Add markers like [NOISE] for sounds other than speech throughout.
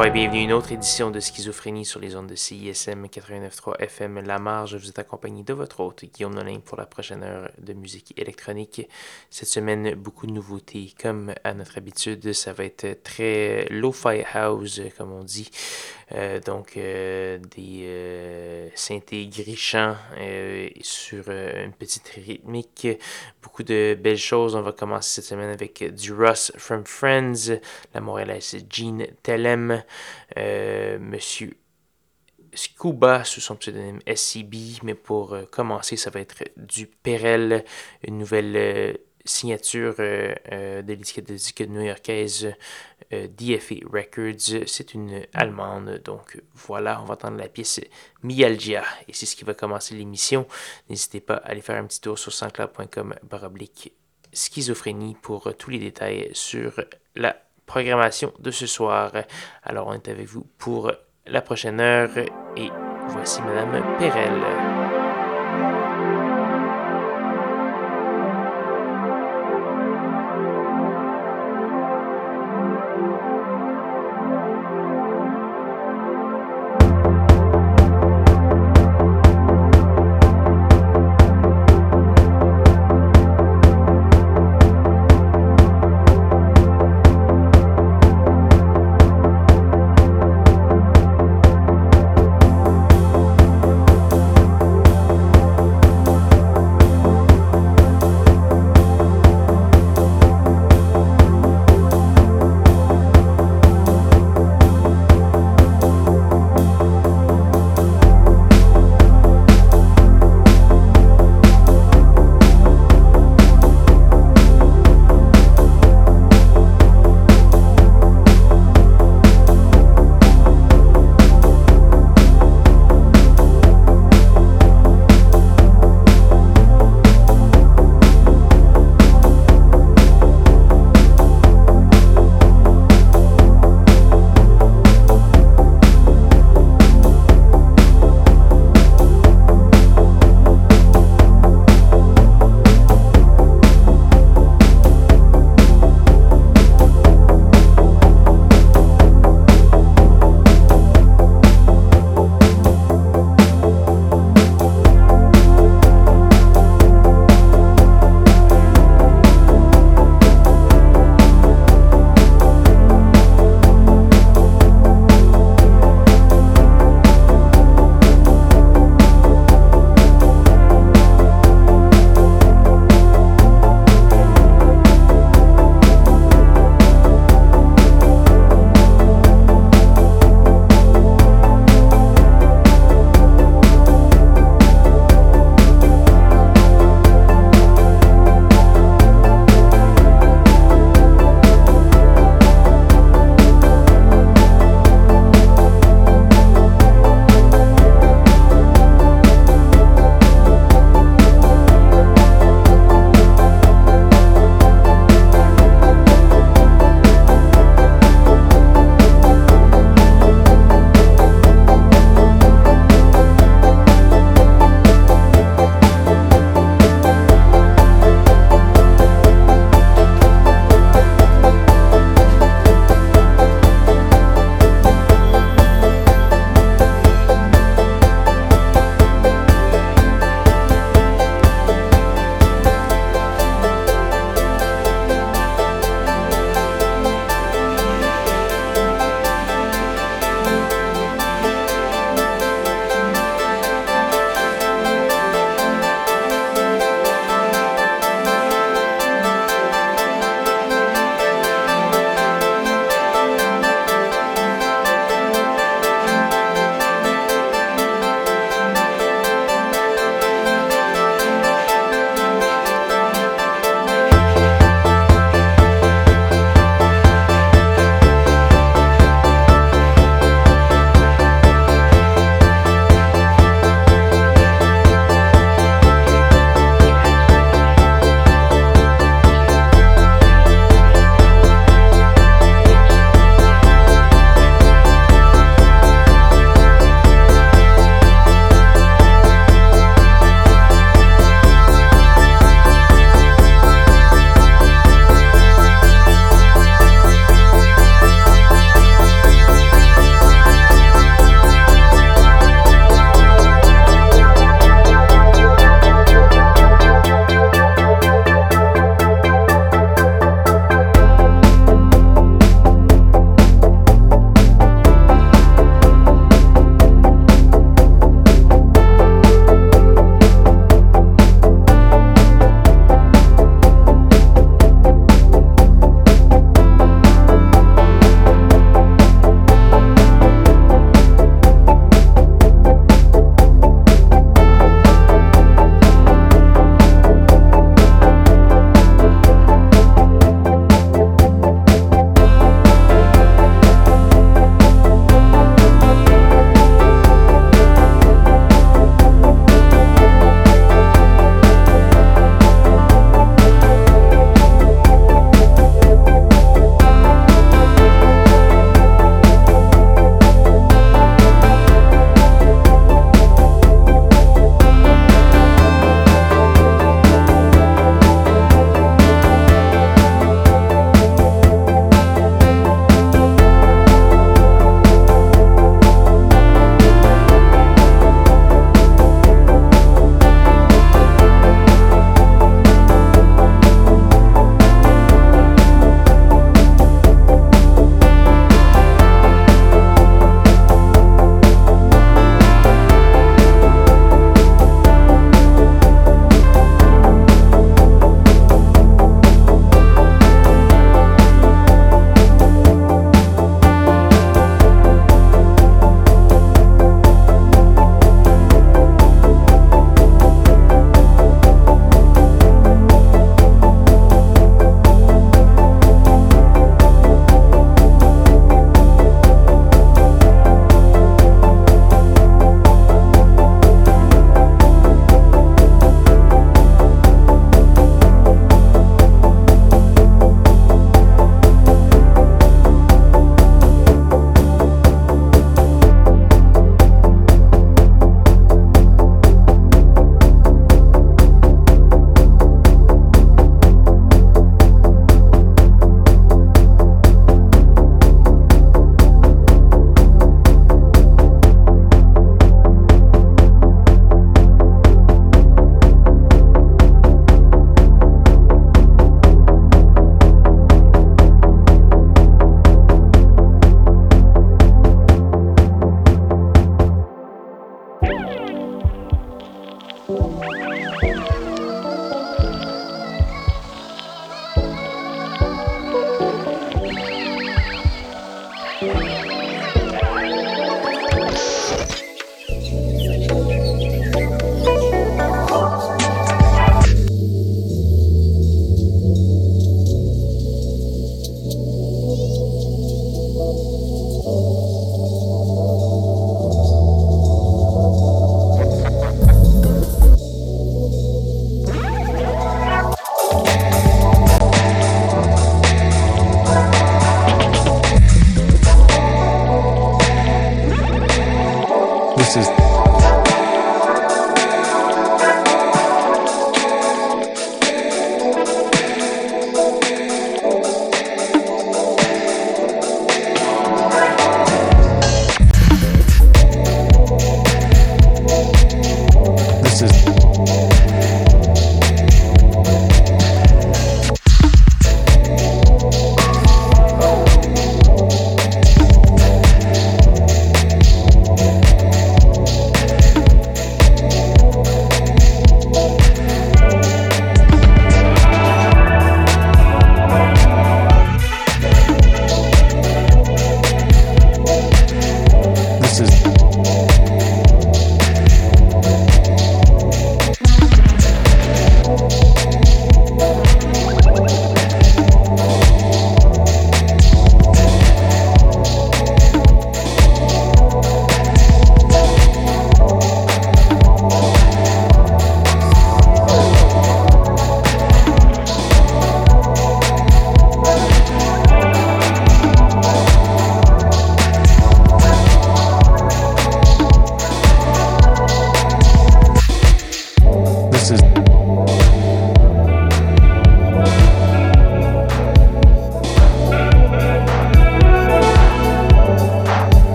Bienvenue à une autre édition de Schizophrénie sur les ondes de CISM 89.3 FM La Marge. Vous êtes accompagné de votre hôte Guillaume Nolin pour la prochaine heure de musique électronique. Cette semaine, beaucoup de nouveautés. Comme à notre habitude, ça va être très lo-fi house, comme on dit. Euh, donc, euh, des euh, synthés grichants sur une petite rythmique. Beaucoup de belles choses. On va commencer cette semaine avec du Russ from Friends, la Montréalaise Jean Tellem, Monsieur Scuba sous son pseudonyme SCB, mais pour commencer, ça va être du Perel, une nouvelle signature euh, euh, de l'étiquette de disque new-yorkaise euh, DFA Records. C'est une allemande, donc voilà, on va entendre la pièce Mialgia et c'est ce qui va commencer l'émission. N'hésitez pas à aller faire un petit tour sur sanscloud.com baroblique schizophrénie pour tous les détails sur la programmation de ce soir. Alors on est avec vous pour la prochaine heure et voici Madame Perel.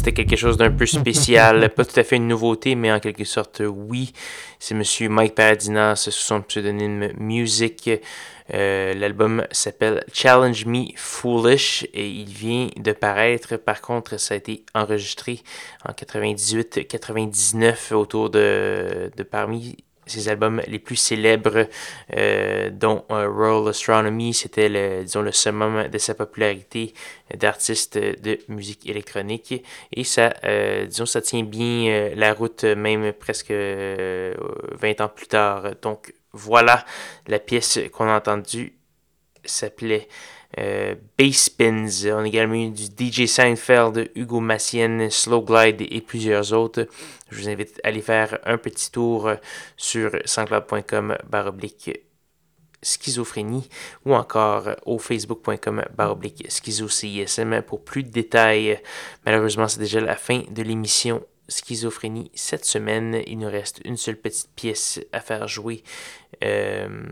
C'était quelque chose d'un peu spécial, [LAUGHS] pas tout à fait une nouveauté, mais en quelque sorte, oui. C'est Monsieur Mike Paradinas sous son pseudonyme Music. Euh, l'album s'appelle Challenge Me Foolish et il vient de paraître. Par contre, ça a été enregistré en 98-99 autour de, de parmi ses albums les plus célèbres, euh, dont euh, Royal Astronomy, c'était le, disons, le summum de sa popularité d'artiste de musique électronique. Et ça, euh, disons, ça tient bien la route, même presque 20 ans plus tard. Donc voilà, la pièce qu'on a entendue s'appelait euh, Bass. On a également eu du DJ Seinfeld, Hugo Massien, Slow Glide et plusieurs autres. Je vous invite à aller faire un petit tour sur sanscloud.com baroblique schizophrénie ou encore au facebook.com baroblique schizocism pour plus de détails. Malheureusement, c'est déjà la fin de l'émission Schizophrénie cette semaine. Il nous reste une seule petite pièce à faire jouer. Euh,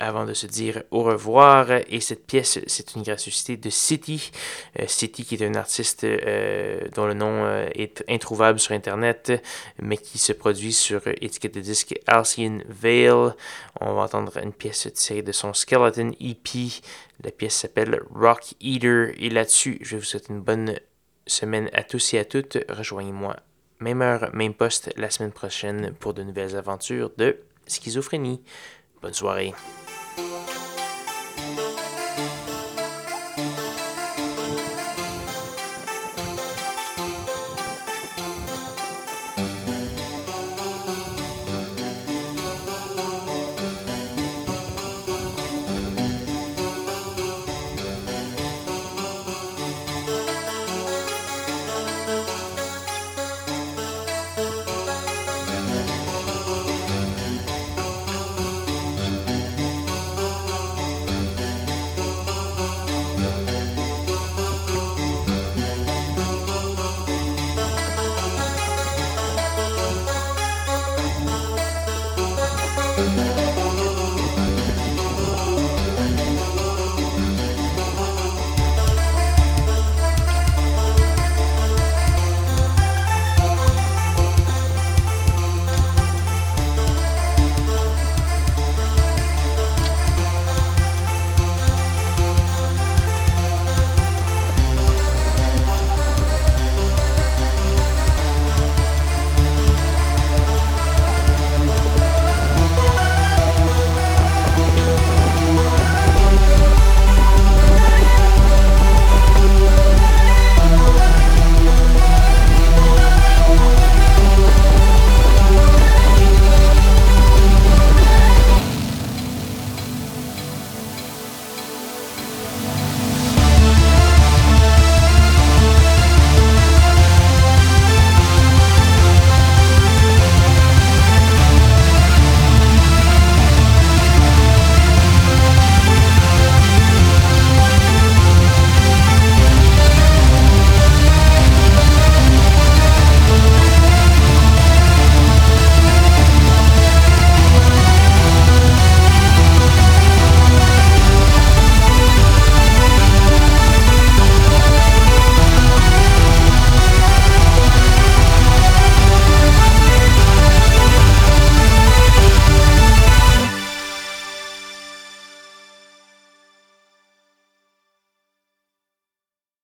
avant de se dire au revoir. Et cette pièce, c'est une gracieuseté de City. Euh, City qui est un artiste euh, dont le nom euh, est introuvable sur Internet, mais qui se produit sur étiquette de disque Alcyon Vale. On va entendre une pièce tirée de son Skeleton EP. La pièce s'appelle Rock Eater. Et là-dessus, je vous souhaite une bonne semaine à tous et à toutes. Rejoignez-moi, même heure, même poste, la semaine prochaine pour de nouvelles aventures de schizophrénie. Bonne soirée.